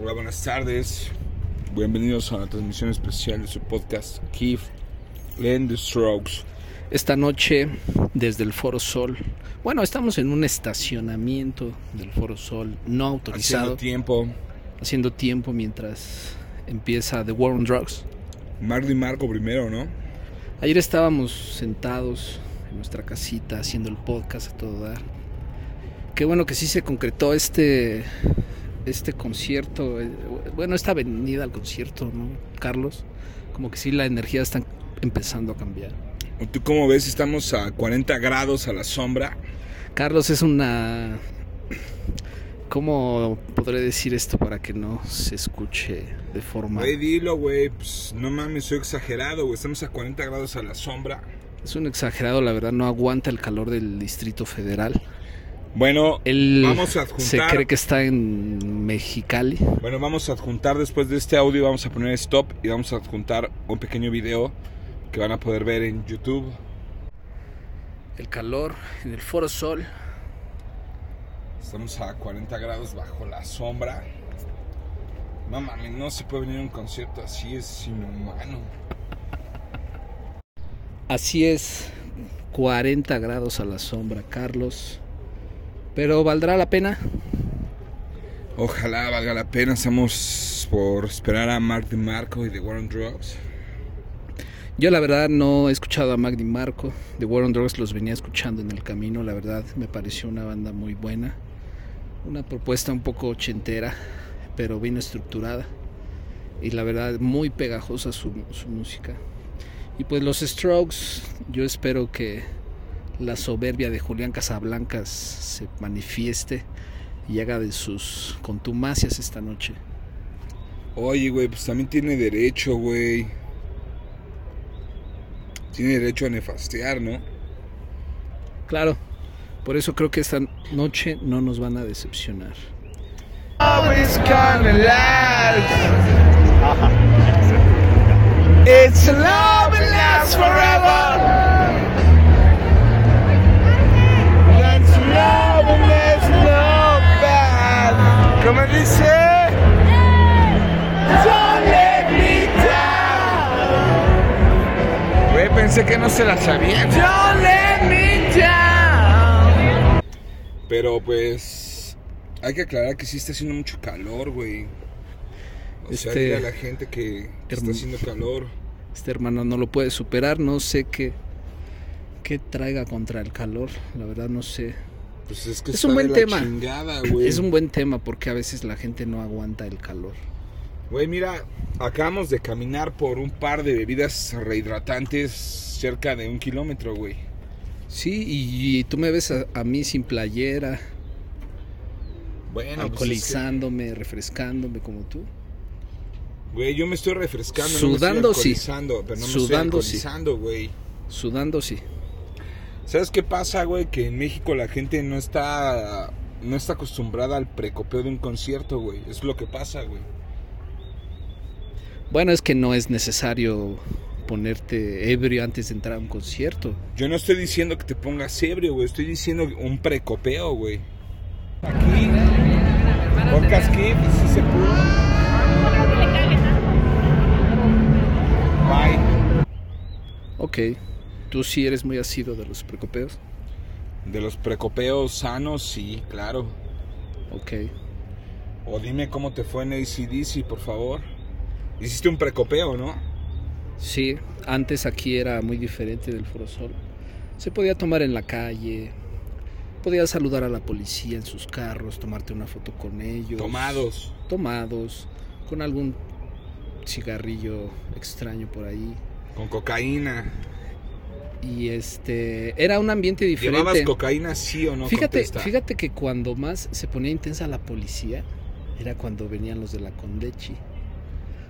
Hola, buenas tardes. Bienvenidos a la transmisión especial de su podcast Keith and the Strokes. Esta noche desde el Foro Sol. Bueno, estamos en un estacionamiento del Foro Sol no autorizado. Haciendo tiempo. Haciendo tiempo mientras empieza The War on Drugs. Marley Marco primero, ¿no? Ayer estábamos sentados en nuestra casita haciendo el podcast a todo dar. Qué bueno que sí se concretó este este concierto, eh, bueno, esta venida al concierto, ¿no, Carlos? Como que sí la energía está empezando a cambiar. ¿Tú cómo ves? Estamos a 40 grados a la sombra. Carlos es una... ¿Cómo podré decir esto para que no se escuche de forma... Güey, dilo, güey. Pues, no mames, soy exagerado, güey. Estamos a 40 grados a la sombra. Es un exagerado, la verdad. No aguanta el calor del Distrito Federal. Bueno, Él vamos a adjuntar. se cree que está en Mexicali. Bueno, vamos a adjuntar después de este audio, vamos a poner stop y vamos a adjuntar un pequeño video que van a poder ver en YouTube. El calor en el Foro Sol. Estamos a 40 grados bajo la sombra. No mames, no se puede venir a un concierto así, es inhumano. Así es, 40 grados a la sombra, Carlos. Pero ¿valdrá la pena? Ojalá valga la pena, estamos por esperar a Mark DeMarco y The War on Drugs. Yo la verdad no he escuchado a Magdi Marco. The War on Drugs los venía escuchando en el camino. La verdad me pareció una banda muy buena. Una propuesta un poco ochentera, pero bien estructurada. Y la verdad muy pegajosa su, su música. Y pues los Strokes, yo espero que la soberbia de Julián Casablancas se manifieste y haga de sus contumacias esta noche. Oye, güey, pues también tiene derecho, güey. Tiene derecho a nefastear, ¿no? Claro, por eso creo que esta noche no nos van a decepcionar. It's love and lasts forever. Bad. ¿Cómo dice? Down. Güey, pensé que no se la sabían. Down. Pero pues hay que aclarar que sí está haciendo mucho calor, güey. O sea, Este- a la gente que, que está haciendo calor. Este hermano no lo puede superar, no sé qué, qué traiga contra el calor, la verdad no sé. Pues es que Es un buen tema. chingada. Es un buen tema porque a veces la gente no aguanta el calor. Güey, mira, acabamos de caminar por un par de bebidas rehidratantes cerca de un kilómetro, güey. Sí, y, y tú me ves a, a mí sin playera, Bueno, pues alcoholizándome, refrescándome como tú. güey, yo me estoy refrescando, Sudando, no me sí. estoy pero no me Sudando, estoy sí. güey. Sudando sí. ¿Sabes qué pasa, güey? Que en México la gente no está no está acostumbrada al precopeo de un concierto, güey. Es lo que pasa, güey. Bueno, es que no es necesario ponerte ebrio antes de entrar a un concierto. Yo no estoy diciendo que te pongas ebrio, güey. Estoy diciendo un precopeo, güey. Aquí, Podcast Kid, sí se pudo. Bye. Ok, tú sí eres muy asido de los precopeos. De los precopeos sanos, sí, claro. Ok. O dime cómo te fue en ACDC, por favor. Hiciste un precopeo, ¿no? Sí, antes aquí era muy diferente del Foro Sol. Se podía tomar en la calle, podías saludar a la policía en sus carros, tomarte una foto con ellos. Tomados. Tomados, con algún cigarrillo extraño por ahí. Con cocaína. Y este, era un ambiente diferente. ¿Llevabas cocaína, sí o no? fíjate, Contesta. fíjate que cuando más se ponía intensa la policía era cuando venían los de la Condechi.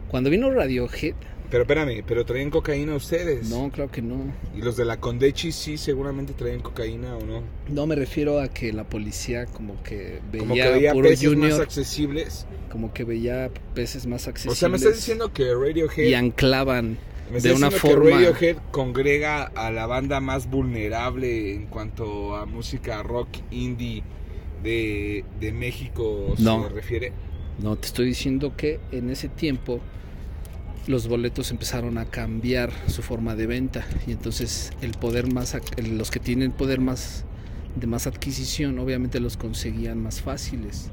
Cuando vino Radiohead, Pero espérame, ¿pero traían cocaína ustedes? no, claro que no. ¿Y los de la Condechi sí seguramente traían cocaína o no? No me refiero a que la policía como que veía, Como que veía puro peces junior, más accesibles. como que veía peces más O accesibles sea, me estás diciendo que Radiohead... y anclaban me de una forma que Radiohead congrega a la banda más vulnerable en cuanto a música rock indie de, de México No. se refiere. No, te estoy diciendo que en ese tiempo los boletos empezaron a cambiar su forma de venta y entonces el poder más los que tienen poder más de más adquisición obviamente los conseguían más fáciles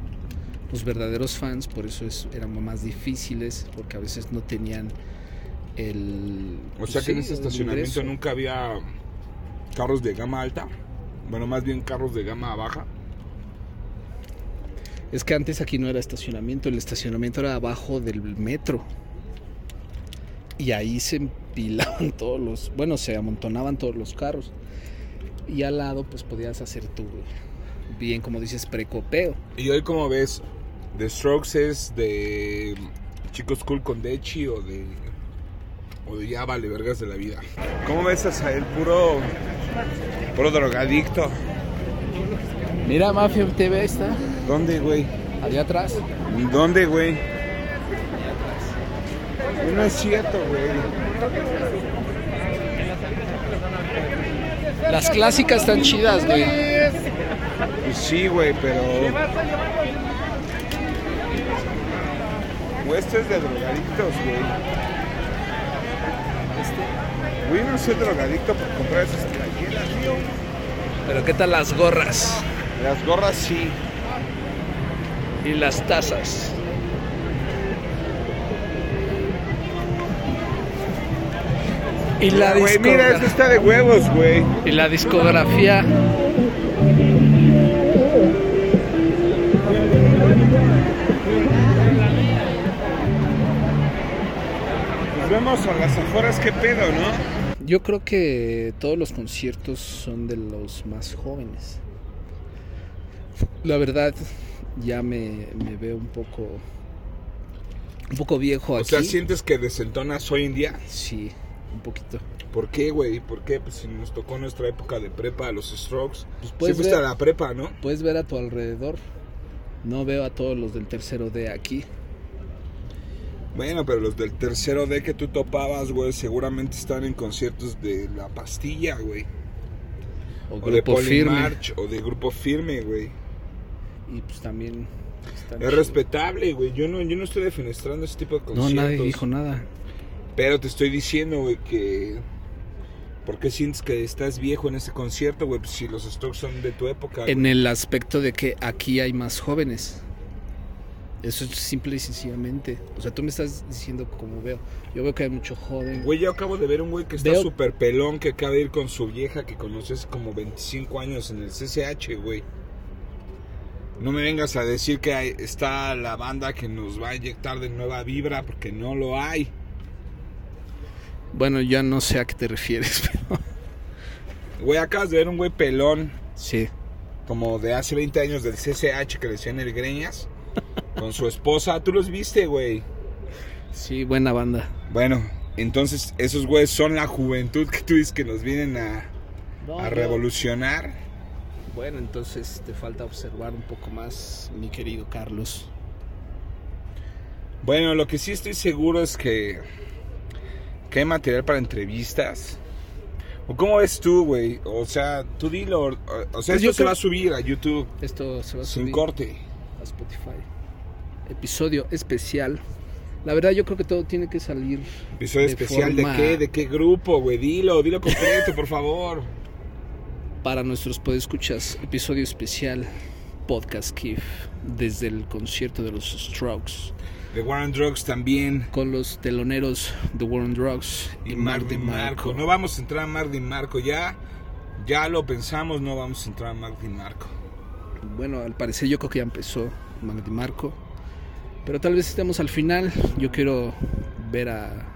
los verdaderos fans por eso es, eran más difíciles porque a veces no tenían el o sea que en ese estacionamiento nunca había carros de gama alta. Bueno más bien carros de gama baja. Es que antes aquí no era estacionamiento el estacionamiento era abajo del metro. Y ahí se empilaban todos los, bueno, se amontonaban todos los carros. Y al lado pues podías hacer tu, bien como dices, precopeo. Y hoy como ves, The Strokes es de Chicos Cool con Dechi o de, o ya vale vergas de la vida. ¿Cómo ves a el puro, puro drogadicto? Mira, Mafia TV está. ¿Dónde, güey? Allá atrás. ¿Dónde, güey? No es cierto, güey. Las clásicas están chidas, güey. Pues sí, güey, pero. Güey, esto es de drogadictos, güey. Este. Güey, no soy drogadicto por comprar esas playeras, tío. Pero ¿qué tal las gorras? Las gorras sí. Y las tazas. Y la güey, mira, esto está de huevos, güey. Y la discografía. Nos vemos a las afueras, qué pedo, ¿no? Yo creo que todos los conciertos son de los más jóvenes. La verdad, ya me, me veo un poco un poco viejo aquí. O sea, ¿sientes que desentonas hoy en día? Sí un poquito. ¿Por qué, güey? ¿Por qué? Pues si nos tocó nuestra época de prepa, los strokes. Pues puedes sí a la prepa, ¿no? Puedes ver a tu alrededor. No veo a todos los del tercero D aquí. Bueno, pero los del tercero D que tú topabas, güey, seguramente están en conciertos de La Pastilla, güey. O, de Polymarch, o de Grupo Firme, güey. Y pues también... Es respetable, güey. Yo no, yo no estoy defenestrando ese tipo de conciertos. No, nadie dijo nada. Pero te estoy diciendo, güey, que... ¿Por qué sientes que estás viejo en ese concierto, güey? Pues si los Strokes son de tu época. En el aspecto de que aquí hay más jóvenes. Eso es simple y sencillamente. O sea, tú me estás diciendo como veo. Yo veo que hay mucho joven. Güey, yo acabo de ver un güey que está súper pelón, que acaba de ir con su vieja, que conoces como 25 años en el CCH, güey. No me vengas a decir que está la banda que nos va a inyectar de nueva vibra, porque no lo hay. Bueno, ya no sé a qué te refieres, pero... Güey, acabas de ver un güey pelón. Sí. Como de hace 20 años del CCH que le decían el Greñas. Con su esposa. ¿Tú los viste, güey? Sí, buena banda. Bueno, entonces esos güeyes son la juventud que tú dices que nos vienen a, a revolucionar. Bueno, entonces te falta observar un poco más, mi querido Carlos. Bueno, lo que sí estoy seguro es que ¿Qué material para entrevistas? ¿O cómo ves tú, güey? O sea, tú dilo. O sea, pues esto se va a subir a YouTube. Esto se va a subir. Sin corte. A Spotify. Episodio especial. La verdad, yo creo que todo tiene que salir. ¿Episodio especial de qué? ¿De qué grupo, güey? Dilo, dilo completo, por favor. Para nuestros podescuchas, episodio especial. Podcast Kif. Desde el concierto de los Strokes de War on Drugs también. Con los teloneros de War on Drugs y, y Marco. No vamos a entrar a Mark Marco, ya, ya lo pensamos, no vamos a entrar a Mark Marco. Bueno, al parecer yo creo que ya empezó Mark Marco. Pero tal vez estemos al final. Yo quiero ver a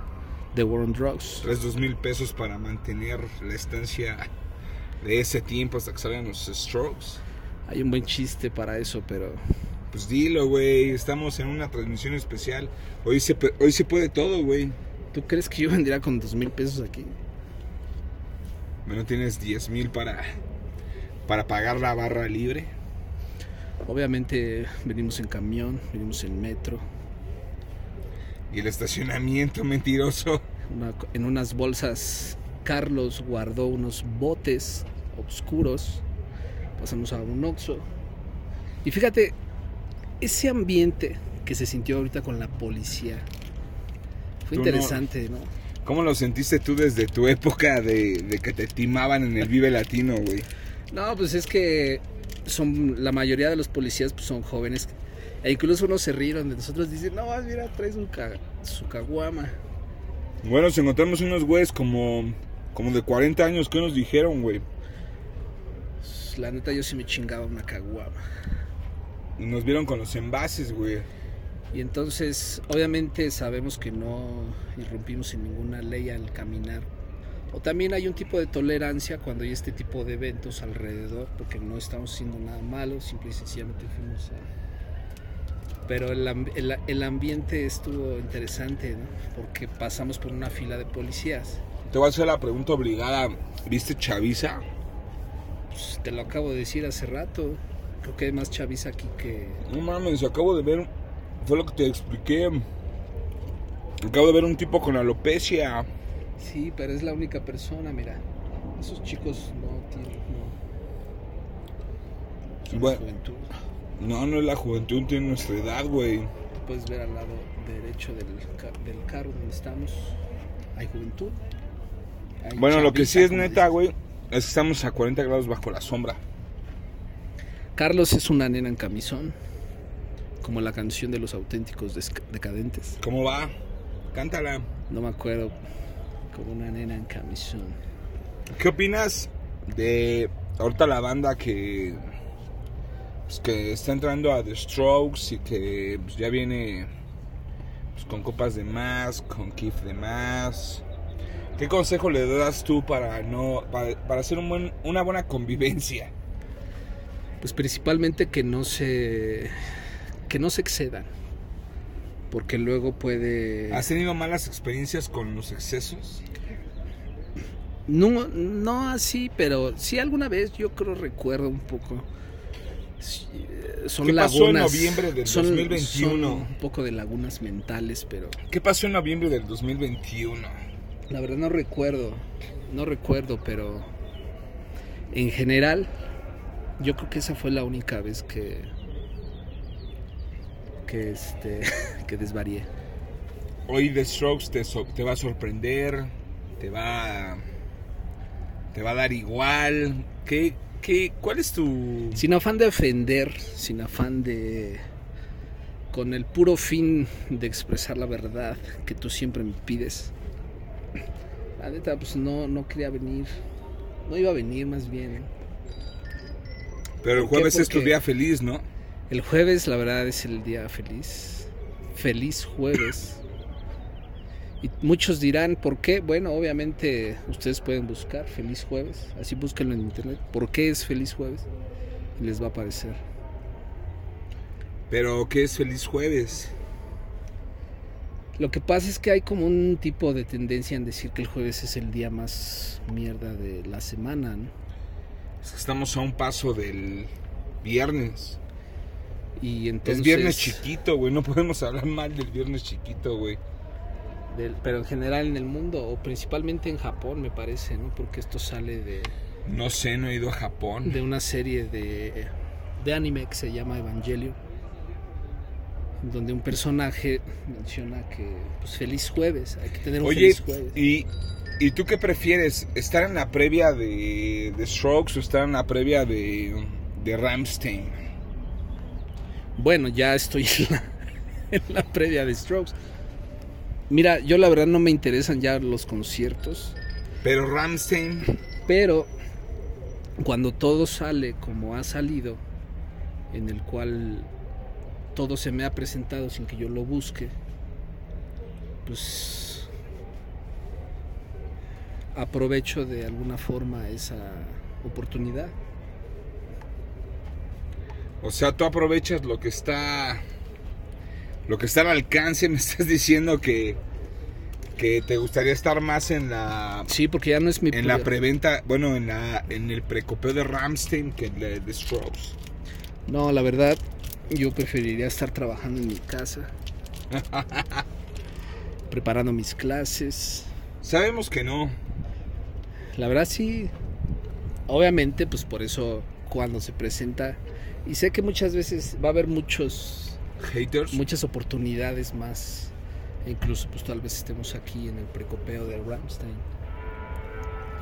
The War on Drugs. Tres, dos mil pesos para mantener la estancia de ese tiempo hasta que salgan los strokes. Hay un buen chiste para eso, pero pues dilo, güey. Estamos en una transmisión especial. Hoy se, hoy se puede todo, güey. ¿Tú crees que yo vendría con dos mil pesos aquí? Bueno, tienes diez mil para, para pagar la barra libre. Obviamente venimos en camión, venimos en metro. Y el estacionamiento mentiroso. en unas bolsas, Carlos guardó unos botes oscuros. Pasamos a un Oxxo. Y fíjate, ese ambiente que se sintió ahorita con la policía. Fue Tú no- interesante, ¿no? ¿Cómo lo sentiste tú desde tu época de, de que te timaban en el Vive Latino, güey? No, pues es que son la mayoría de los policías pues, son jóvenes. E incluso unos se rieron de nosotros. Dicen, no, mira, traes un ca- su caguama. Bueno, nos encontramos unos güeyes como, como de 40 años. ¿Qué nos dijeron, güey? Pues, La neta, yo sí me chingaba una caguama. Y nos vieron con los envases, güey. Y entonces, obviamente sabemos que no irrumpimos en ninguna ley al caminar. O también hay un tipo de tolerancia cuando hay este tipo de eventos alrededor, porque no estamos haciendo nada malo, simple y sencillamente fuimos a... Pero el, el- el ambiente estuvo interesante, ¿no? Porque pasamos por una fila de policías. Te voy a hacer la pregunta obligada. ¿Viste Chaviza? Pues, te lo acabo de decir hace rato. Creo que hay más chaviza aquí que... No mames, acabo de ver. Fue lo que te expliqué. Acabo de ver un tipo con alopecia. Sí, pero es la única persona, mira. Esos chicos no tienen... No. Son Bueno. juventud. No, no es la juventud, tiene nuestra edad, güey. Puedes ver al lado derecho del, del carro donde estamos. Hay juventud. Hay Bueno, lo que sí es neta, güey, es que estamos a 40 grados bajo la sombra. Carlos es una nena en camisón. Como la canción de los auténticos decadentes. ¿Cómo va? Cántala. No me acuerdo. Como una nena en camisón. ¿Qué opinas de ahorita la banda que pues, que está entrando a The Strokes y que pues, ya viene pues, con copas de más, con kiff de más? ¿Qué consejo le das tú para no para, para hacer un buen, una buena convivencia? Pues principalmente que no se. que no se excedan. Porque luego puede. ¿Has tenido malas experiencias con los excesos? No, no así, pero sí alguna vez yo creo recuerdo un poco. Eh, Son ¿Qué pasó en lagunas. noviembre del son- 2021? son un poco de lagunas mentales, pero ¿Qué pasó en noviembre del 2021? la verdad no recuerdo. No recuerdo, pero en general yo creo que esa fue la única vez que que este que desvarié. Hoy The Strokes te, so- te va a sorprender, te va, te va a dar igual. ¿Qué, qué, ¿Cuál es tu...? Sin afán de ofender, sin afán de... con el puro fin de expresar la verdad que tú siempre me pides. La neta, pues no, no quería venir. No iba a venir más bien. Pero el jueves es tu día feliz, ¿no? El jueves, la verdad, es el día feliz. Feliz jueves. Y muchos dirán, ¿por qué? Bueno, obviamente ustedes pueden buscar Feliz Jueves. Así búsquenlo en internet. ¿Por qué es Feliz Jueves? Y les va a aparecer. Pero ¿qué es feliz jueves? Lo que pasa es que hay como un tipo de tendencia en decir que el jueves es el día más mierda de la semana, ¿no? Es que estamos a un paso del viernes. Y entonces... Es viernes chiquito, güey. No podemos hablar mal del viernes chiquito, güey. del- pero en general en el mundo, o principalmente en Japón, me parece, ¿no? Porque esto sale de, No sé, no he ido a Japón. de una serie de, de anime que se llama Evangelion. Donde un personaje menciona que, pues, feliz jueves, hay que tener un Oye, feliz jueves. ¿y, ¿y tú qué prefieres? ¿Estar en la previa de, de Strokes o estar en la previa de, de Ramstein? Bueno, ya estoy en la, en la previa de Strokes. Mira, yo la verdad no me interesan ya los conciertos, Pero Ramstein, pero cuando todo sale como ha salido, en el cual todo se me ha presentado sin que yo lo busque, pues aprovecho de alguna forma esa oportunidad. O sea, tú aprovechas lo que está lo que está al alcance, me estás diciendo que que te gustaría estar más en la Sí, porque ya no es mi en la preventa, bueno, en la en el precopeo de Ramstein que en la de Strokes. No, la verdad, yo preferiría estar trabajando en mi casa, preparando mis clases. Sabemos que no. La verdad sí, obviamente, pues por eso cuando se presenta, y sé que muchas veces va a haber muchos haters. muchas oportunidades más. E incluso pues tal vez estemos aquí en el precopeo de Ramstein.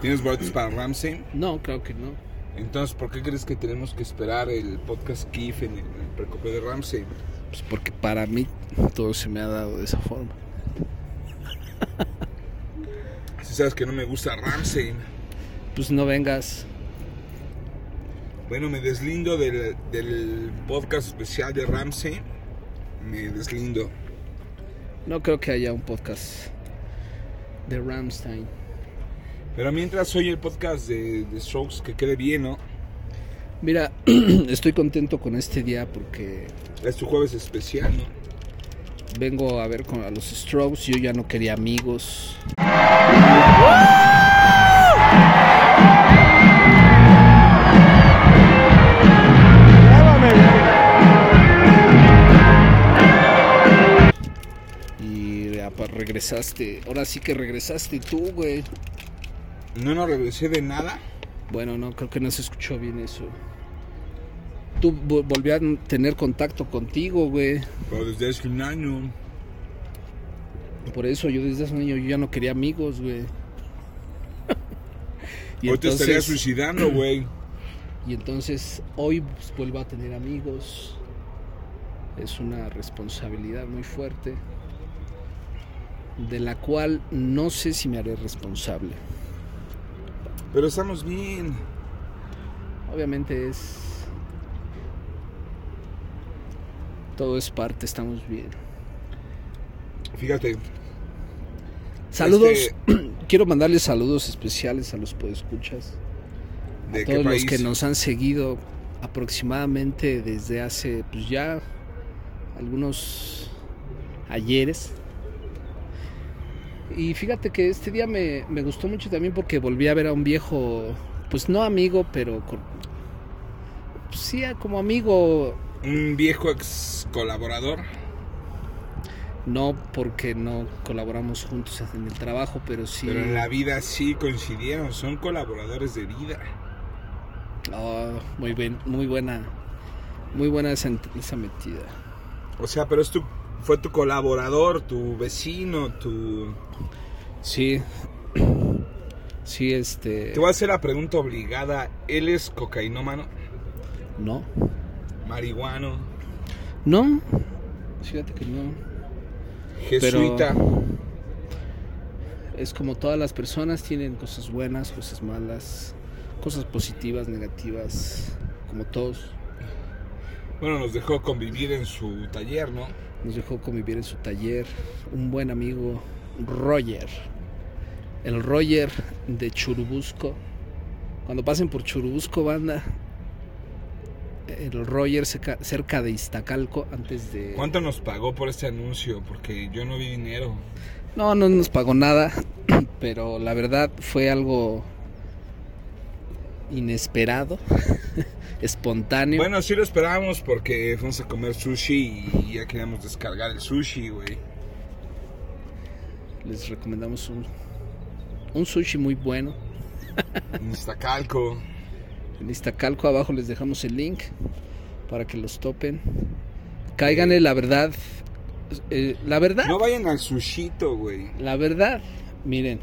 ¿Tienes boletos para Ramsey? No, creo que no. Entonces, ¿por qué crees que tenemos que esperar el podcast Kif en el, en el precopeo de Ramsey? Pues porque para mí todo se me ha dado de esa forma. Si sabes que no me gusta Ramsey. Pues no vengas. Bueno, me deslindo del, del podcast especial de Ramsey. Me deslindo. No creo que haya un podcast de Ramstein. Pero mientras oye el podcast de, de Strokes, que quede bien, ¿no? Mira, estoy contento con este día porque Es tu jueves especial, ¿no? vengo a ver con, a los Strokes. Yo ya no quería amigos. Regresaste. Ahora sí que regresaste tú, güey. No, no regresé de nada. Bueno, no, creo que no se escuchó bien eso. Tú vo- volví a tener contacto contigo, güey. Pero desde hace un año. Por eso yo desde hace un año yo ya no quería amigos, güey. y, Hoy te estaría entonces, suicidando, güey. y entonces hoy pues, vuelvo a tener amigos. Es una responsabilidad muy fuerte. De la cual no sé si me haré responsable. Pero estamos bien. Obviamente es... Todo es parte, estamos bien. Fíjate, Saludos. Este- Quiero mandarles saludos especiales a los podescuchas. ¿de a todos los que nos han seguido aproximadamente desde hace pues ya algunos ayeres. Y fíjate que este día me, me gustó mucho también porque volví a ver a un viejo, pues no amigo, pero con, pues sí, como amigo, Un viejo ex colaborador. no porque no colaboramos juntos en el trabajo, pero sí. Pero en la vida sí coincidieron. Son colaboradores de vida. Oh, muy, bien, muy buena, muy buena esa, esa metida. O sea, pero es tu, fue tu colaborador, tu vecino, tu... Sí. Sí, este. Te voy a hacer la pregunta obligada. ¿Él es cocainómano? No. ¿Marihuano? No. Fíjate que no. ¿Jesuita? Es como todas las personas tienen cosas buenas, cosas malas, cosas positivas, negativas, como todos. Bueno, nos dejó convivir en su taller, ¿no? Nos dejó convivir en su taller un buen amigo, Roger. El Roger de Churubusco. Cuando pasen por Churubusco, banda. El Roger cerca, de Iztacalco, antes de... ¿Cuánto nos pagó por este anuncio? Porque yo no vi dinero. No, no nos pagó nada, pero la verdad fue algo inesperado, espontáneo. Bueno, sí lo esperábamos porque fuimos a comer sushi y ya queríamos descargar el sushi, güey. Les recomendamos un, un sushi muy bueno. En Iztacalco. En Iztacalco abajo les dejamos el link para que los topen. Cáiganle la verdad. eh, la verdad. No vayan al sushito, güey. La verdad. Miren.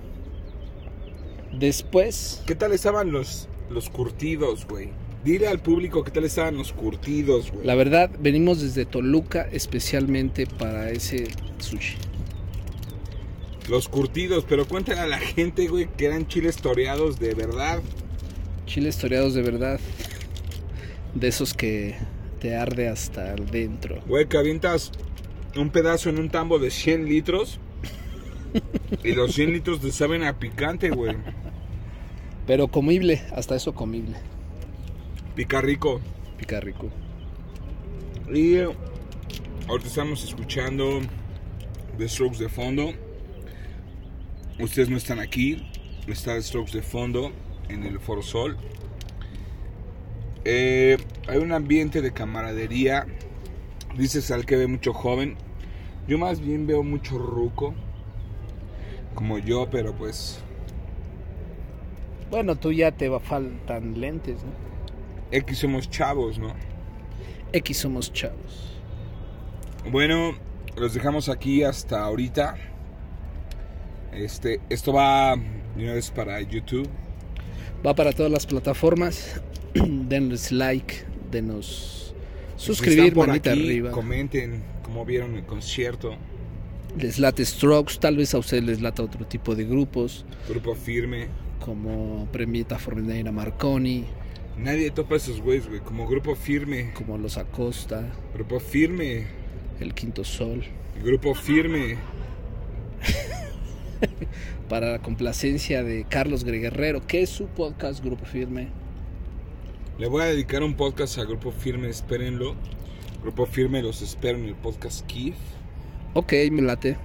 Después. ¿Qué tal estaban los, los curtidos, güey? Dile al público qué tal estaban los curtidos, güey. La verdad, venimos desde Toluca especialmente para ese sushi. Los curtidos, pero cuéntale a la gente, güey, que eran chiles toreados de verdad. Chiles toreados de verdad. De esos que te arde hasta adentro. Güey, que avientas un pedazo en un tambo de 100 litros. Y los 100 litros te saben a picante, güey. Pero comible, hasta eso comible. Pica rico. Pica rico. Y ahorita estamos escuchando The Strokes de fondo. Ustedes no están aquí. Está Strokes de fondo en el Foro Sol. Eh, hay un ambiente de camaradería. Dices al que ve mucho joven. Yo más bien veo mucho ruco. Como yo, pero pues Bueno, tú ya te va faltan lentes, ¿no? X somos chavos, ¿no? X somos chavos. Bueno, los dejamos aquí hasta ahorita. Este, esto va una vez para YouTube. Va para todas las plataformas. Denles like, denos suscribir, por manita aquí, arriba. Comenten cómo vieron el concierto. Les late Strokes, tal vez a ustedes les lata otro tipo de grupos, Grupo firme. como Premieta Forneira Marconi, Nadie topa esos güeyes, güey. Como grupo firme. como Los Acosta, Grupo firme. El Quinto Sol. Grupo firme. Para la complacencia de Carlos Guerrero, que es su podcast Grupo Firme. Le voy a dedicar un podcast a Grupo Firme, espérenlo. Grupo Firme, los espero en el podcast Kif. Ok, me late.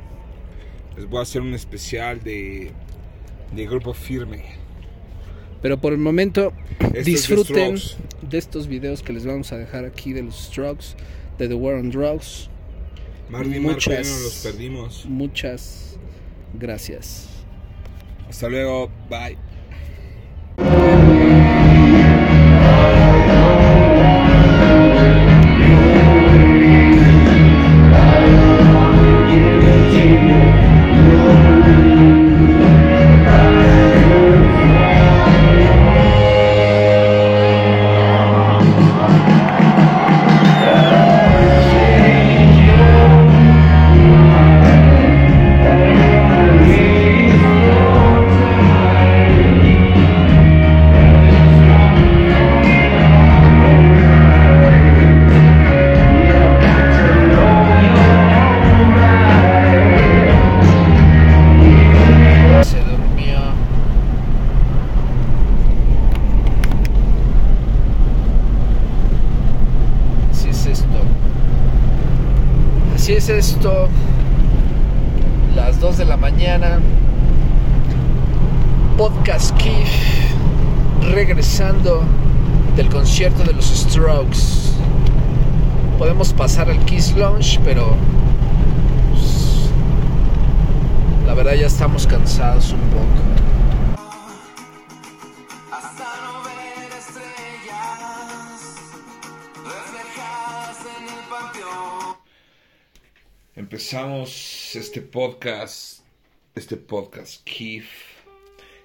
Les voy a hacer un especial de, de Grupo Firme. Pero por el momento, de disfruten de estos videos que les vamos a dejar aquí de los Strokes, de The War on Drugs. Marty y Marco ya Muchas- no los perdimos. Muchas gracias. Hasta luego, bye. Empezamos este podcast, este podcast Kif,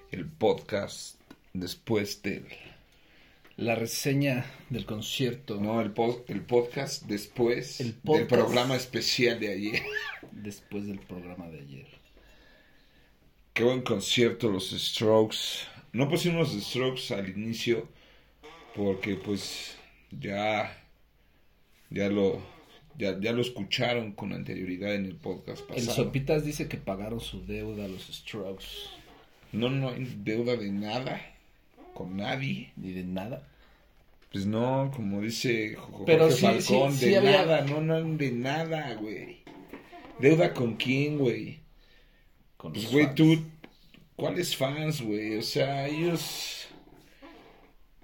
el podcast después del, La reseña del concierto no, el, pod- el podcast después El del podcast. programa especial de ayer. después del programa de ayer. Qué buen concierto los Strokes. No pusimos los Strokes al inicio porque pues ya ya lo ya, ya lo escucharon con anterioridad en el podcast El pasado. Sopitas dice que pagaron su deuda a los Strokes. No no hay deuda de nada con nadie. Ni de nada. Pues no, como dice Jorge Pero sí, Falcón, sí, sí de había- nada, no, no, de nada, güey. ¿Deuda con quién, güey? Con Pues, güey, fans. tú, ¿cuáles fans, güey? O sea, ellos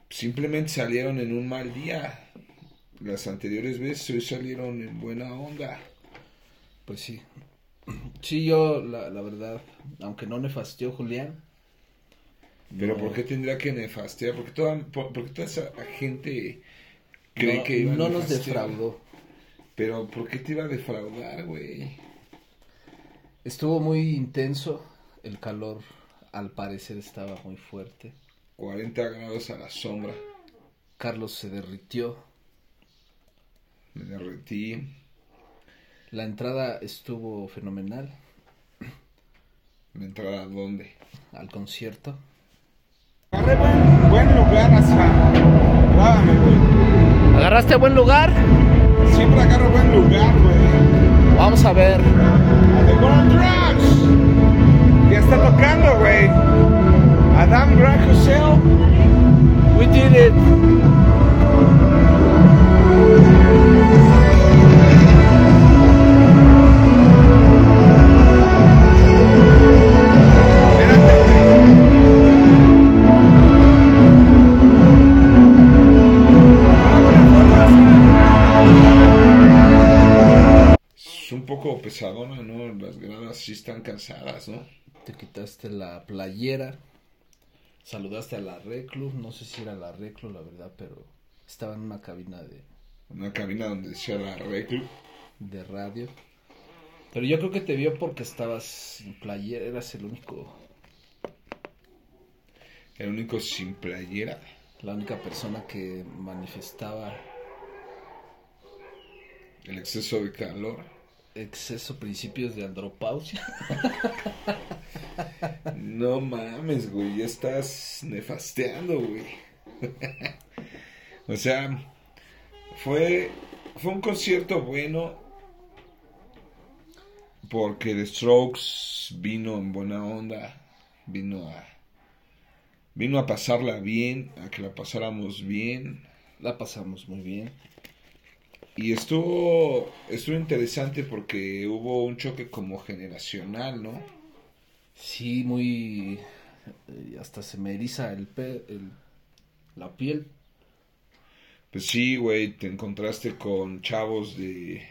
simplemente salieron en un mal día. Las anteriores veces hoy salieron en buena onda. Pues sí. Sí, yo, la, la verdad, aunque no nefastió Julián. Pero no- ¿por qué tendría que nefastear? Porque toda, por, porque toda esa gente cree no, que iba a no nos defraudó. Pero ¿por qué te iba a defraudar, güey? Estuvo muy intenso. El calor, al parecer, estaba muy fuerte. 40 grados a la sombra. Carlos se derritió. Me derretí. La entrada estuvo fenomenal ¿Me entrada a dónde? al concierto. Agarré buen, buen lugar, hasta. Grábame, güey. ¿Agarraste buen lugar? Siempre agarro buen lugar, güey. Vamos a ver. A The World Drugs. Ya está tocando, güey. Adam Grant Hussein. We did it. Es un poco pesadona, ¿no? Las gradas sí están cansadas, ¿no? Te quitaste la playera. Saludaste a la Reclu. No sé si era la Reclu, la verdad, pero estaba en una cabina de. Una cabina donde decía la reclu. de radio. Pero yo creo que te vio porque estabas sin playera, eras el único, El único sin playera. la única persona que manifestaba El exceso de calor. exceso principios de andropausia. No mames, güey, ya estás nefasteando, güey. o sea, fue, fue un concierto bueno porque The Strokes vino en buena onda, vino a vino a pasarla bien, a que la pasáramos bien La pasamos muy bien. y estuvo estuvo interesante porque hubo un choque como generacional, ¿no? Sí, muy... eh, hasta se me eriza el, pe- el- la piel. Pues sí, güey, te encontraste con chavos de,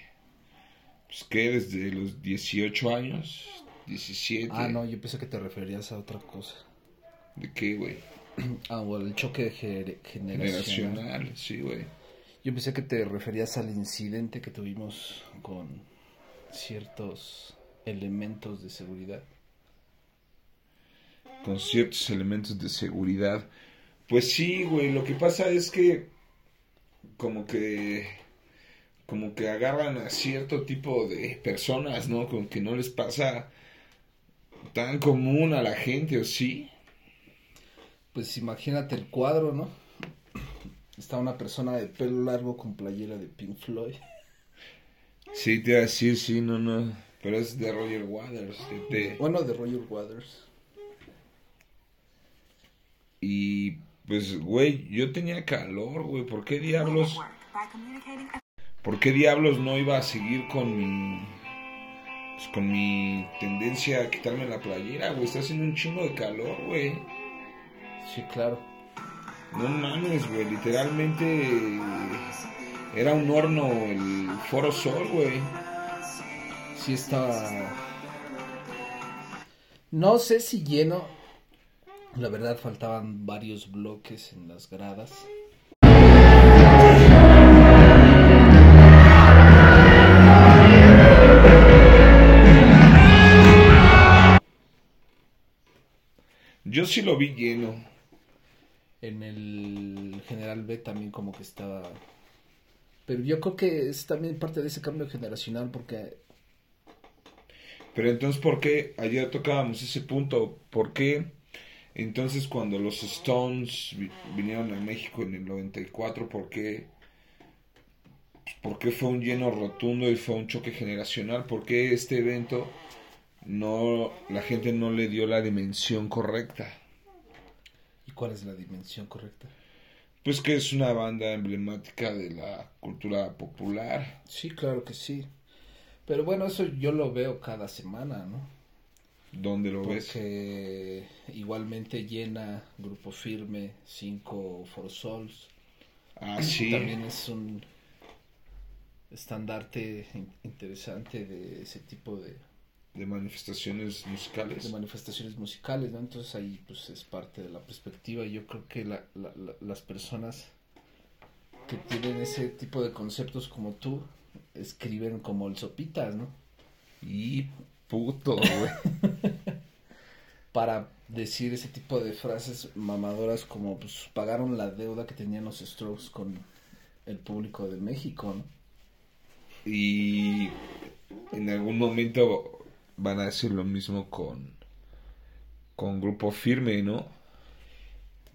pues qué, desde los 18 años, 17. Ah, no, yo pensé que te referías a otra cosa. ¿De qué, güey? Ah, o el choque gener- generacional. Generacional, sí, güey. Yo pensé que te referías al incidente que tuvimos con ciertos elementos de seguridad. Con ciertos elementos de seguridad. Pues sí, güey, lo que pasa es que como que como que agarran a cierto tipo de personas, ¿no? Como que no les pasa tan común a la gente, ¿o sí? Pues imagínate el cuadro, ¿no? Está una persona de pelo largo con playera de Pink Floyd. Sí, te iba a decir, sí, no, no. Pero es de Roger Waters. de- Bueno, de Roger Waters. Y pues, güey, yo tenía calor, güey. ¿Por qué diablos? ¿Por qué diablos no iba a seguir con mi. Pues con mi tendencia a quitarme la playera, güey? Está haciendo un chingo de calor, güey. Sí, claro. No mames, güey. Literalmente. Era un horno el Foro Sol, güey. Sí estaba... No sé si lleno. La verdad faltaban varios bloques en las gradas. Yo sí lo vi lleno. En el General B también como que estaba... Pero yo creo que es también parte de ese cambio generacional porque Pero entonces, ¿por qué? Ayer tocábamos ese punto. ¿Por qué? Entonces, cuando los Stones vi- vinieron a México en el 94, ¿por qué? ¿Por qué fue un lleno rotundo y fue un choque generacional? ¿Por qué este evento no, la gente no le dio la dimensión correcta? ¿Y cuál es la dimensión correcta? Pues que es una banda emblemática de la cultura popular. Sí, claro que sí. Pero bueno, eso yo lo veo cada semana, ¿no? ¿Dónde lo ves? Porque igualmente llena Grupo Firme, 5 For Souls. Ah, sí. También es un estandarte in- interesante de ese tipo de, De manifestaciones musicales. de manifestaciones musicales, ¿no? Entonces ahí pues es parte de la perspectiva. Yo creo que la- la- la- las personas que tienen ese tipo de conceptos como tú escriben como el sopitas, ¿no? Y puto, güey. Para decir ese tipo de frases mamadoras como pues pagaron la deuda que tenían los Strokes con el público de México, ¿no? Y en algún momento van a decir lo mismo con, con Grupo Firme, ¿no?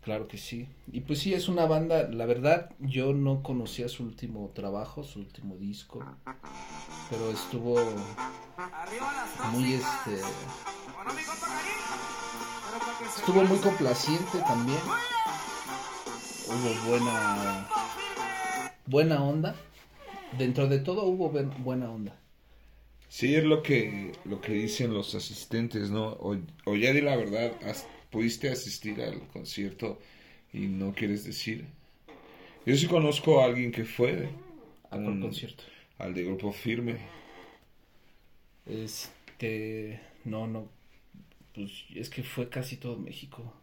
Claro que sí. Y pues sí, es una banda, la verdad, yo no conocía su último trabajo, su último disco, pero estuvo muy este estuvo muy complaciente también. Hubo buena buena onda. Dentro de todo hubo buen- buena onda. Sí, es lo que, lo que dicen los asistentes, ¿no? O, o ya di la verdad, has- ¿pudiste asistir al concierto y no quieres decir? Yo sí conozco a alguien que fue ¿A un- concierto? al de Grupo Firme. Este, no, no, pues es que fue casi todo México.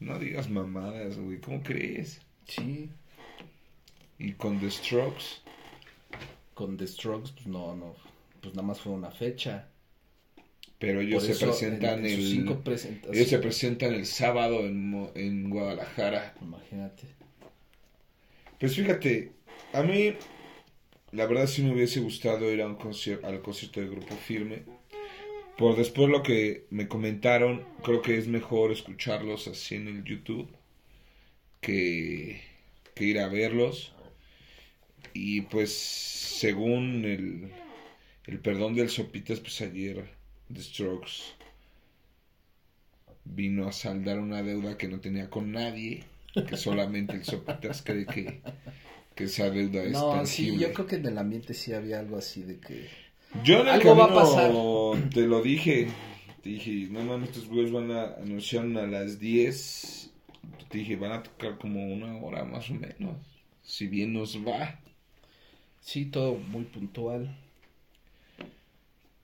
No digas mamadas, güey, ¿cómo crees? Sí, Y con The Strokes. con The Strokes, pues no, no, pues nada más fue una fecha. Pero ellos se presentan en- en sus el, cinco ellos se presentan el sábado en, en Guadalajara. Imagínate. Pues fíjate, a mí la verdad sí me hubiese gustado ir a un concierto, al concierto de Grupo Firme. Por después lo que me comentaron, creo que es mejor escucharlos así en el YouTube que, que ir a verlos. Y pues según el, el perdón del Sopitas, pues ayer The Strokes vino a saldar una deuda que no tenía con nadie, que solamente el Sopitas cree que, que esa deuda es No, sí, tangible. yo creo que en el ambiente sí había algo así de que... Yo en el Algo va a camino te lo dije. Te dije, no mames, estos güeyes van a anunciar a las 10. Te dije, van a tocar como una hora más o menos. Si bien nos va. Sí, todo muy puntual.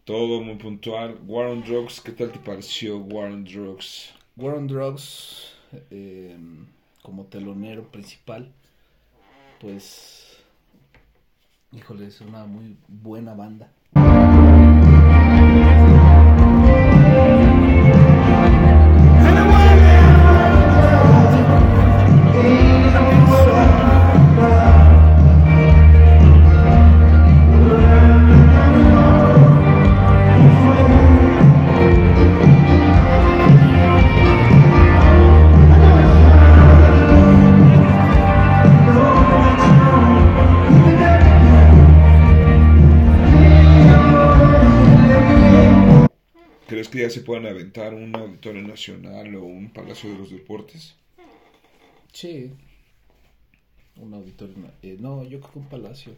Todo muy puntual. War on Drugs, ¿qué tal te pareció War on Drugs? War on Drugs, eh, como telonero principal, pues, híjole, es una muy buena banda. Ya se puedan aventar un auditorio nacional o un palacio de los deportes? Sí. Un auditorio. no- eh, no, yo creo que un palacio.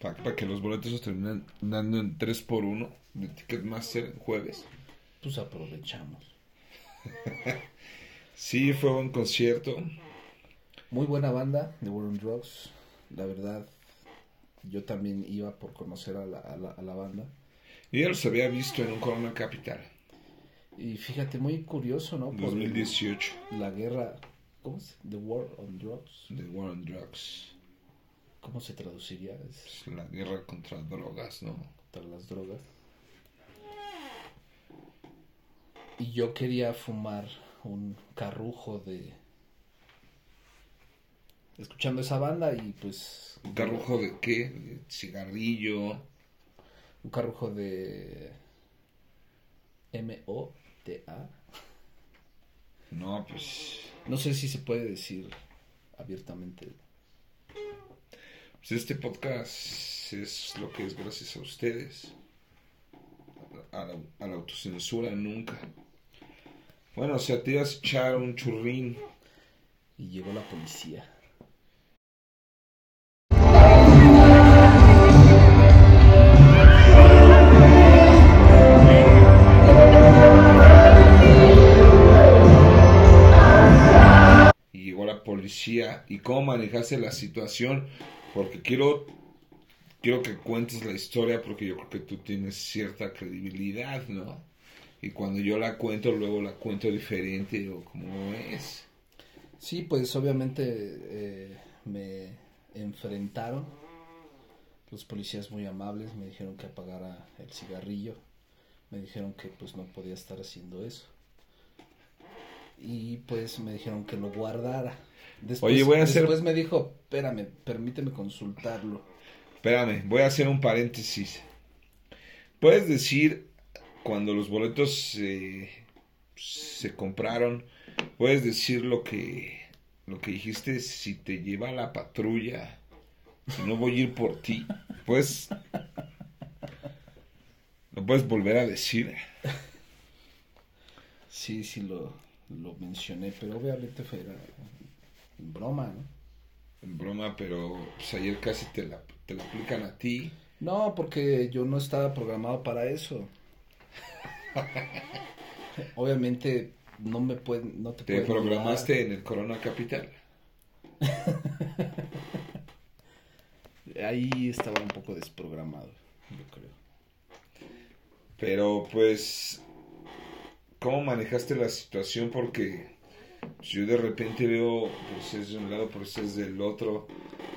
Para que los boletos se terminan dando en 3x1 de Ticketmaster en jueves. Pues aprovechamos. Sí, fue un concierto. Muy buena banda de War on Drugs. La verdad, yo también iba por conocer a la, a la, a la banda. Yo ya los había visto en un Corona Capital. Y fíjate, muy curioso, ¿no? Por 2018. La guerra. ¿Cómo es? The War on Drugs. de War on Drugs. ¿Cómo se traduciría? Es Es la guerra contra drogas, ¿no? contra las drogas. Y yo quería fumar un carrujo de. Escuchando esa banda y pues. ¿Un carrujo de qué? De cigarrillo. Un carrujo de. M-O-T-A. No, pues. No sé si se puede decir abiertamente. pues este podcast es lo que es gracias a ustedes. A la, a la autocensura nunca. Bueno, o sea, te ibas a echar un churrín. Y llegó la policía. Policía y cómo manejaste la situación porque quiero quiero que cuentes la historia porque yo creo que tú tienes cierta credibilidad no y cuando yo la cuento luego la cuento diferente o como es Sí, pues obviamente eh, me enfrentaron. Los policías muy amables me dijeron que apagara el cigarrillo. Me dijeron que pues no podía estar haciendo eso. Y pues me dijeron que lo guardara. Después, Oye, voy a hacer- después me dijo, espérame, permíteme consultarlo. espérame voy a hacer un paréntesis puedes decir cuando los boletos se se compraron puedes decir lo que lo que dijiste si te lleva la patrulla si no voy a ir por ti pues lo puedes volver a decir Sí, sí lo, lo mencioné, pero obviamente fue era en broma, ¿no? en broma pero pues, ayer casi te la, te la aplican a ti No, porque yo no estaba programado para eso. Obviamente no me pueden, no te, te pueden programaste en el Corona Capital. Ahí estaba un poco desprogramado, yo creo. Pero pues, ¿cómo manejaste la situación? Porque yo de repente veo procesos de un lado, procesos del otro.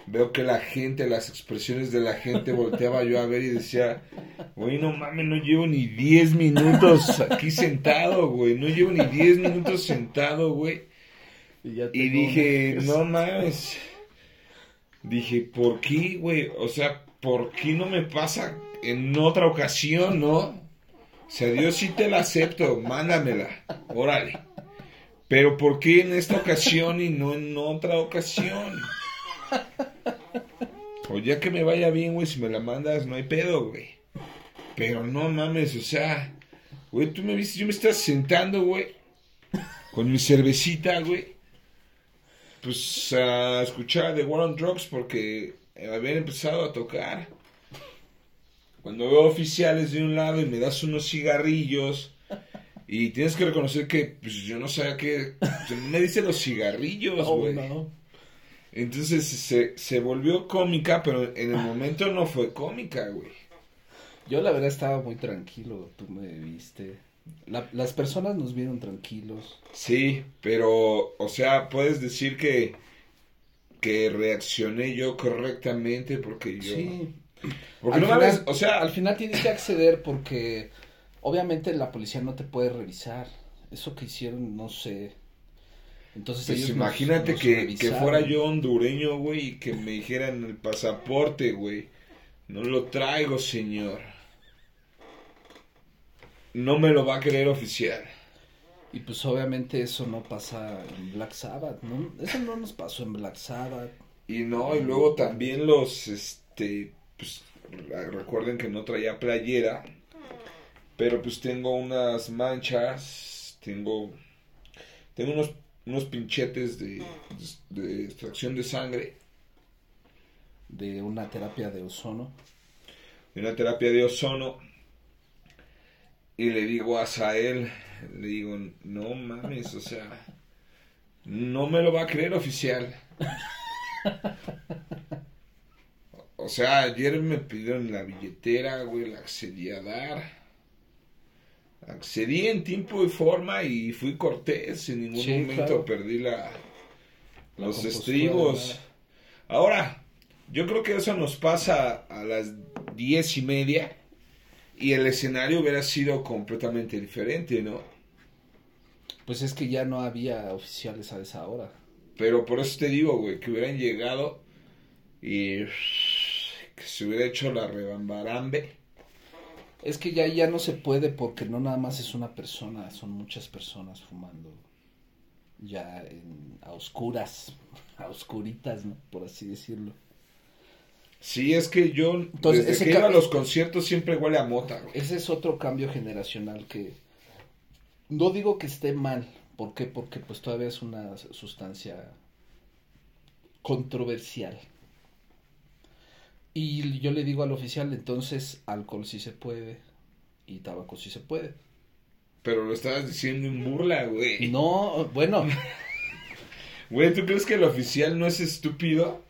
veo que la gente, las expresiones de la gente, volteaba yo a ver y decía, güey, no mames, no llevo ni 10 minutos aquí sentado, güey, no llevo ni 10 minutos sentado, güey. ya Y tengo dije, no mames. Dije, ¿por qué, güey? O sea, ¿por qué no me pasa en otra ocasión, no? Sea, Dios sí te la acepto, mándamela, órale. Pero ¿por qué en esta ocasión y no en otra ocasión? O ya que me vaya bien, güey, si me la mandas, no hay pedo, güey. Pero no mames, o sea, güey, tú me viste, yo me estás sentando, güey, con mi cervecita, güey pues a escuchar The War on Drugs porque habían empezado a tocar. Cuando veo oficiales de un lado y me das unos cigarrillos y tienes que reconocer que pues yo no sabía que pues, me dice los cigarrillos, Oh, güey. no. Entonces se, se volvió cómica, pero en el momento no fue cómica, güey. Yo la verdad estaba muy tranquilo, tú me viste. La- las personas nos vieron tranquilos. Sí, pero, o sea, puedes decir que que reaccioné yo correctamente porque yo Sí. Porque Al no final- o sea, Al final tienes que acceder porque obviamente la policía no te puede revisar. Eso que hicieron, no sé. Entonces pues nos- imagínate nos que, fuera yo hondureño, güey, y que me dijeran el pasaporte, güey. No lo traigo, señor. No me lo va a creer oficial. Y pues obviamente eso no pasa en Black Sabbath, ¿no? Eso no nos pasó en Black Sabbath. Y no, y luego también los, este, pues, recuerden que no traía playera, pero pues tengo unas manchas, tengo, tengo unos, unos pinchetes de, de extracción de sangre, de una terapia de ozono. de una terapia de ozono, y le digo a Sael, le digo, no mames, o sea, no me lo va a creer oficial. O sea, ayer me pidieron la billetera, güey, la accedí a dar. Accedí en tiempo y forma y fui cortés. En ningún Sí, momento claro. perdí la, La los estribos. Ahora, yo creo que eso nos pasa a las diez y media y el escenario hubiera sido completamente diferente, ¿no? Pues es que ya no había oficiales a esa hora. Pero por eso te digo, güey, que hubieran llegado y que se hubiera hecho la rebambarambe. Es que ya, ya no se puede porque no nada más es una persona, son muchas personas fumando. Ya en, a oscuras, a oscuritas, ¿no? Por así decirlo. Sí, es que yo, Entonces, desde que iba a los conciertos siempre huele a mota, güey. Ese es otro cambio generacional que no digo que esté mal. ¿Por qué? Porque pues todavía es una sustancia controversial. Y yo le digo al oficial, entonces alcohol sí se puede y tabaco sí se puede. Pero lo estabas diciendo en burla, güey. No, bueno, Güey, ¿tú crees que el oficial no es estúpido?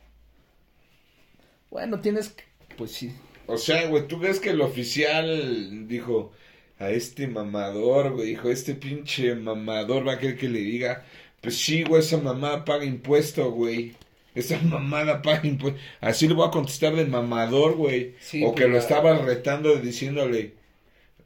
bueno, tienes que, pues sí. O sea, güey, ¿tú crees que el oficial dijo a este mamador, güey, dijo, este pinche mamador va a querer que le diga, pues sí, güey, esa mamá paga impuesto, güey. Esa mamada paga impuesto. Así le voy a contestar de mamador, güey. Sí, o que pues, lo la- estaba retando diciéndole.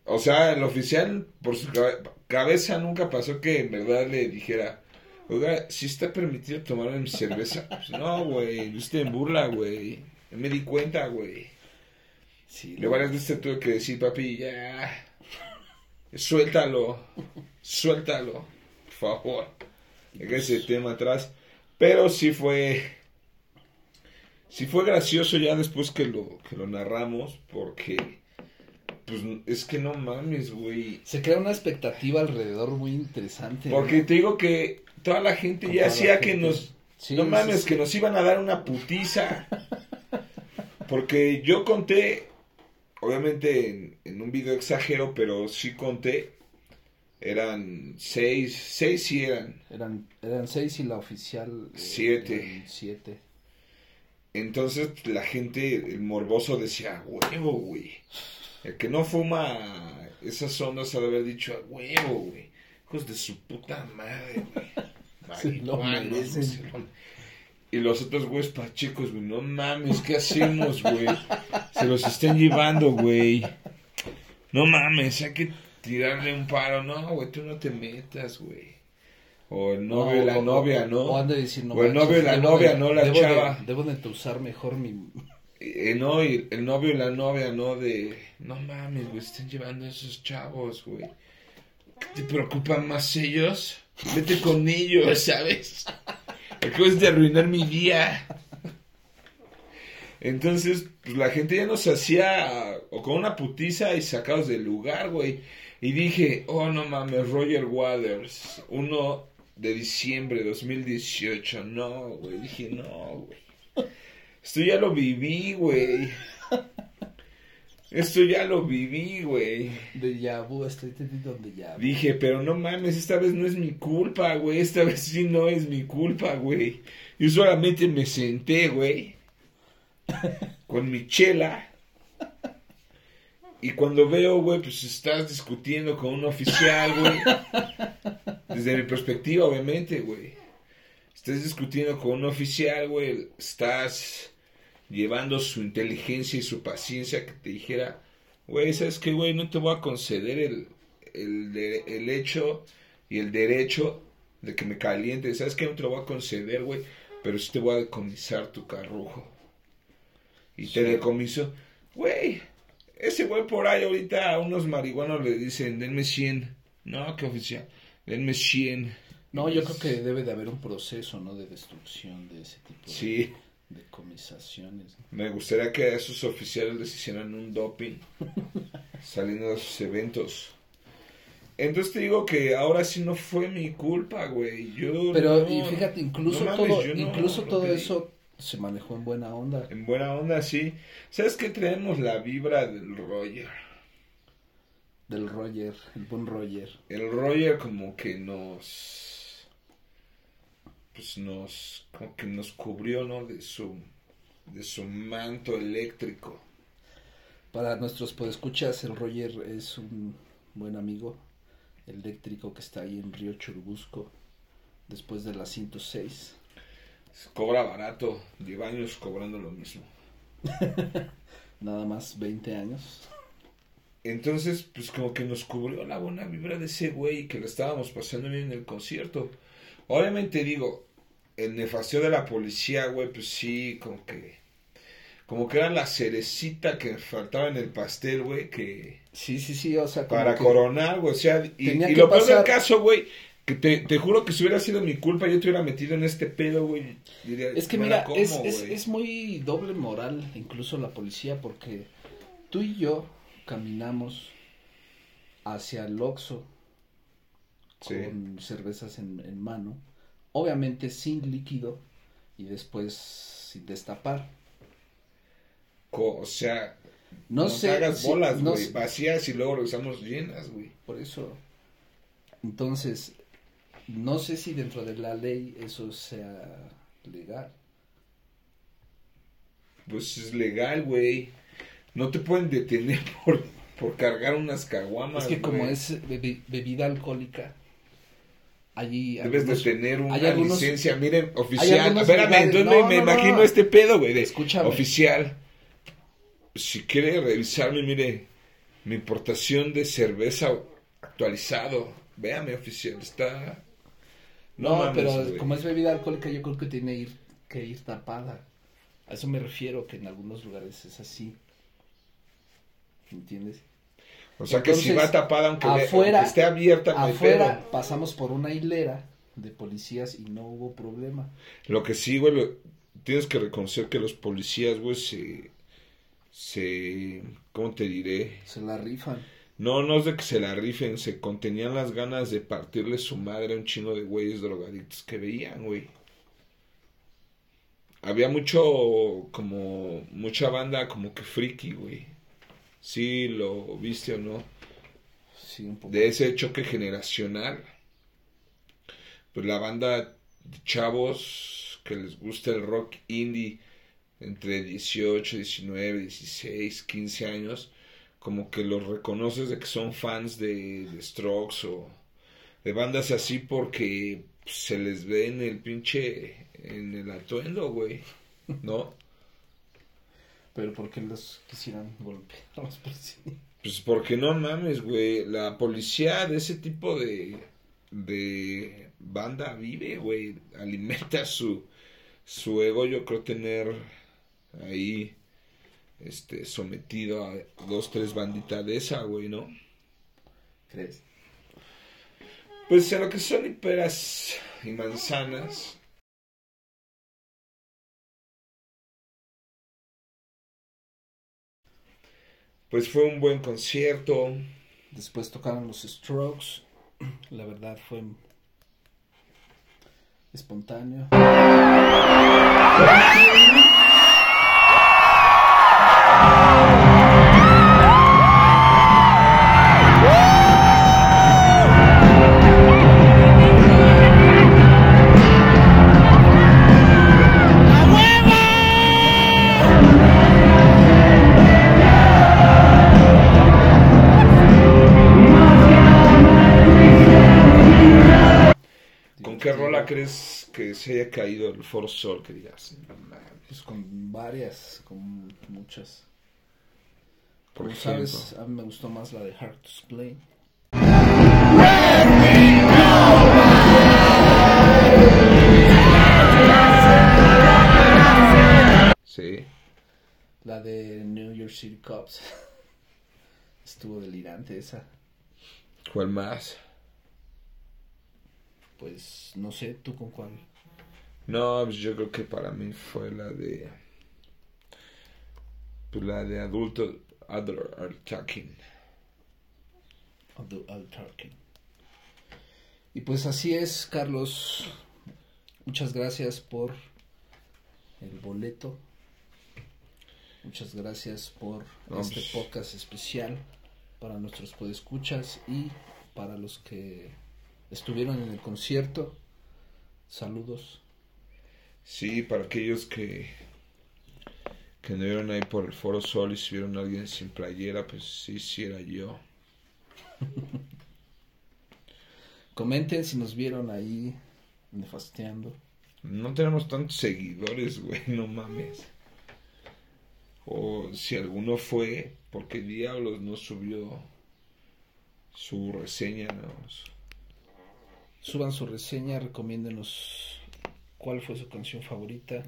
O sea, el oficial, por su cabe- cabeza nunca pasó que en verdad le dijera, oiga, si está permitido tomar mi cerveza. Pues no, güey, viste en burla, güey. Me di cuenta, güey. sí Le varias veces tuve que decir, papi, ya. Suéltalo. Suéltalo. Por favor. Deja ese tema atrás. Pero sí fue. Sí fue gracioso ya después que lo, que lo narramos. Porque. Pues es que no mames, güey. Se crea una expectativa alrededor muy interesante. ¿no? Porque te digo que toda la gente ya hacía que nos. Sí, no mames, sí. que nos iban a dar una putiza. Porque yo conté, obviamente en, en un video exagero, pero sí conté. Eran seis, seis sí eran. Eran, eran seis y la oficial. eh, Siete. siete. Entonces la gente, el morboso decía, huevo, güey. El que no fuma esas ondas ha de haber dicho, a huevo, güey. Hijos de su puta madre, güey. Se lo- Y los otros güeyes pachecos, güey, no mames, ¿qué hacemos, güey? Se los están llevando, güey. No mames, hay que tirarle un paro. No, güey, tú no te metas, güey. O el novio y la o- novia, ¿no? O anda diciendo, O el novio y la novia, de- no la debo de- chava. debo de usar mejor mi... Eh, no, y el novio y la novia, ¿no? De, no mames, güey, están llevando a esos chavos, güey. ¿Qué ¿Te preocupan más ellos? Vete con ellos, ¿sabes? Acabas de arruinar mi día. Entonces, pues la gente ya nos hacía o con una putiza y sacados del lugar, güey. Y dije, oh, no mames, Roger Waters, 1 de diciembre de 2018. No, güey, dije, no, güey. Esto ya lo viví, güey. Esto ya lo viví, güey. De Yabu, estoy teniendo de Yabu. Dije, pero no mames, esta vez no es mi culpa, güey. Esta vez sí no es mi culpa, güey. Yo solamente me senté, güey. Con mi chela. Y cuando veo, güey, pues estás discutiendo con un oficial, güey. Desde mi perspectiva, obviamente, güey. Estás discutiendo con un oficial, güey. Estás llevando su inteligencia y su paciencia que te dijera, güey, ¿sabes qué, güey? No te voy a conceder el, el, el hecho y el derecho de que me caliente. ¿Sabes qué? No te lo voy a conceder, güey. Pero sí te voy a decomisar tu carrujo. Y te decomiso. Güey, ese güey por ahí ahorita a unos marihuanos le dicen, denme 100. No, que oficial. Denme 100. No, yo creo que debe de haber un proceso, ¿no? De destrucción de ese tipo de, Sí. de comisaciones. Me gustaría que a esos oficiales les hicieran un doping saliendo de sus eventos. Entonces te digo que ahora sí no fue mi culpa, güey. Yo Pero, no- y fíjate, incluso no mames, todo, no incluso todo eso se manejó en buena onda. En buena onda, sí. ¿Sabes qué? Traemos la vibra del Roger. Del Roger, el buen Roger. El Roger como que nos... Pues nos... Como que nos cubrió, ¿no? De su... De su manto eléctrico. Para nuestros podescuchas, el Roger es un buen amigo eléctrico que está ahí en Río Churubusco, después de la 106. Cobra barato. Lleva años cobrando lo mismo. Nada más 20 años. Entonces, pues como que nos cubrió la buena vibra de ese güey que lo estábamos pasando bien en el concierto. Obviamente digo, el nefastio de la policía, güey, pues sí, como que... Como que era la cerecita que faltaba en el pastel, güey, que... Sí, sí, sí, o sea, como Para que- coronar, güey, o sea, y, lo peor del pasar- caso, güey, que te, te juro que si hubiera sido mi culpa, yo te hubiera metido en este pedo, güey. diría, Es que "No mira, como, es, es, güey". es muy doble moral, incluso la policía, porque tú y yo caminamos hacia el Oxxo Sí. con cervezas en, en mano, obviamente sin líquido y después sin destapar. O sea, No, no, sé, hagas bolas, güey, vacías y luego regresamos llenas, güey. por eso. Entonces, no sé si dentro de la ley eso sea legal. Pues es legal, güey. No te pueden detener por, por cargar unas caguamas. Es que como es bebi- bebida alcohólica, allí Debes algunos- de tener una algunos- licencia. Miren, oficial. Espérame, entonces no, me, no, no. imagino este pedo, güey. Escúchame. Oficial. Si quiere revisarme, mire, mi importación de cerveza actualizado. Véame, oficial, está... No, mames, pero güey. como es bebida alcohólica, yo creo que tiene ir, que ir tapada. A eso me refiero, que en algunos lugares es así. ¿Entiendes? O sea que si va tapada, aunque, afuera- aunque esté abierta, no Afuera pasamos por una hilera de policías y no hubo problema. Lo que sí, güey, lo- tienes que reconocer que los policías, güey, se... Se... ¿Cómo te diré? Se la rifan. No, no es de que se la rifen, se contenían las ganas de partirle su madre a un chingo de güeyes drogadictos que veían, güey. Había mucho, como, mucha banda como que friki, güey. Sí, lo viste o no. Sí, un poco. De ese choque generacional. Pues la banda de chavos que les gusta el rock indie entre 18, 19, 16, 15 años, como que los reconoces de que son fans de, de Strokes o de bandas así porque se les ve en el pinche, en el atuendo, güey, ¿no? Pero ¿por qué los quisieran golpear a los policías? Pues porque no mames, güey, la policía de ese tipo de, de banda vive, güey, alimenta su, su ego, yo creo tener ahí, este, sometido a dos, tres banditas de esa, güey, ¿no? ¿Crees? Pues a lo que son y peras y manzanas. Pues fue un buen concierto. Después tocaron los Strokes. La verdad fue espontáneo. ¿Con qué rola crees que se haya caído el Foro Sol? Que. Pues con varias, con muchas. Por Como ejemplo. sabes, a mí me gustó más la de Hard to Explain. Sí. La de New York City Cops. Estuvo delirante esa. ¿Cuál más? Pues no sé, ¿tú con cuál? No, pues yo creo que para mí fue la de. Pues la de adulto. Other are talking. Of the Al Tarkin. Y pues así es, Carlos. Muchas gracias por el boleto. Muchas gracias por este podcast especial para nuestros podescuchas y para los que estuvieron en el concierto. Saludos. Sí, para aquellos que. Que no vieron ahí por el Foro Sol y si vieron a alguien sin playera, pues sí, sí era yo. Comenten si nos vieron ahí nefasteando. No tenemos tantos seguidores, güey, no mames. O si alguno fue, porque Diablos no subió su reseña, ¿no? Suban su reseña, recomiéndenos cuál fue su canción favorita.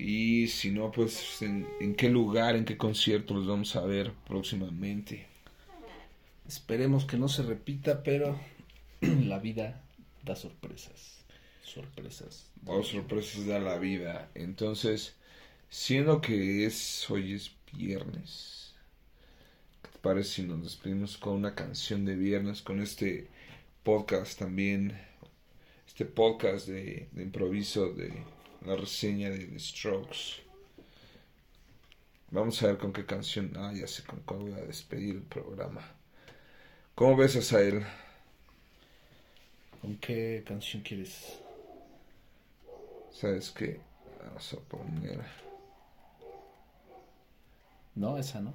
Y si no, pues en, en qué lugar, en qué concierto los vamos a ver próximamente. Esperemos que no se repita, pero la vida da sorpresas. Sorpresas. O sorpresas da la vida. Entonces, siendo que es hoy es viernes, ¿qué te parece si nos despedimos con una canción de viernes, con este podcast también, este podcast de, de improviso de la reseña de The Strokes? Vamos a ver con qué canción. Ah, ya sé con cuál voy a despedir el programa. ¿Cómo ves, Asael? ¿Con qué canción quieres? ¿Sabes qué? Vamos a poner. No, esa no.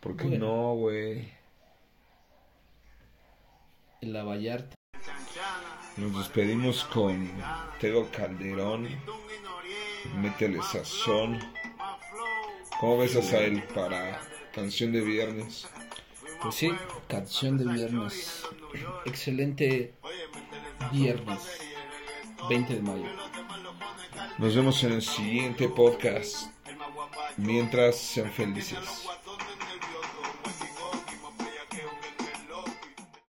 ¿Por qué Bueno. no, güey? La Vallarta. Nos despedimos con Tego Calderón. Métele sazón. ¿Cómo ves, Asael, para canción de viernes? Pues sí, canción de viernes. Excelente viernes. 20 de mayo. Nos vemos en el siguiente podcast. Mientras sean felices.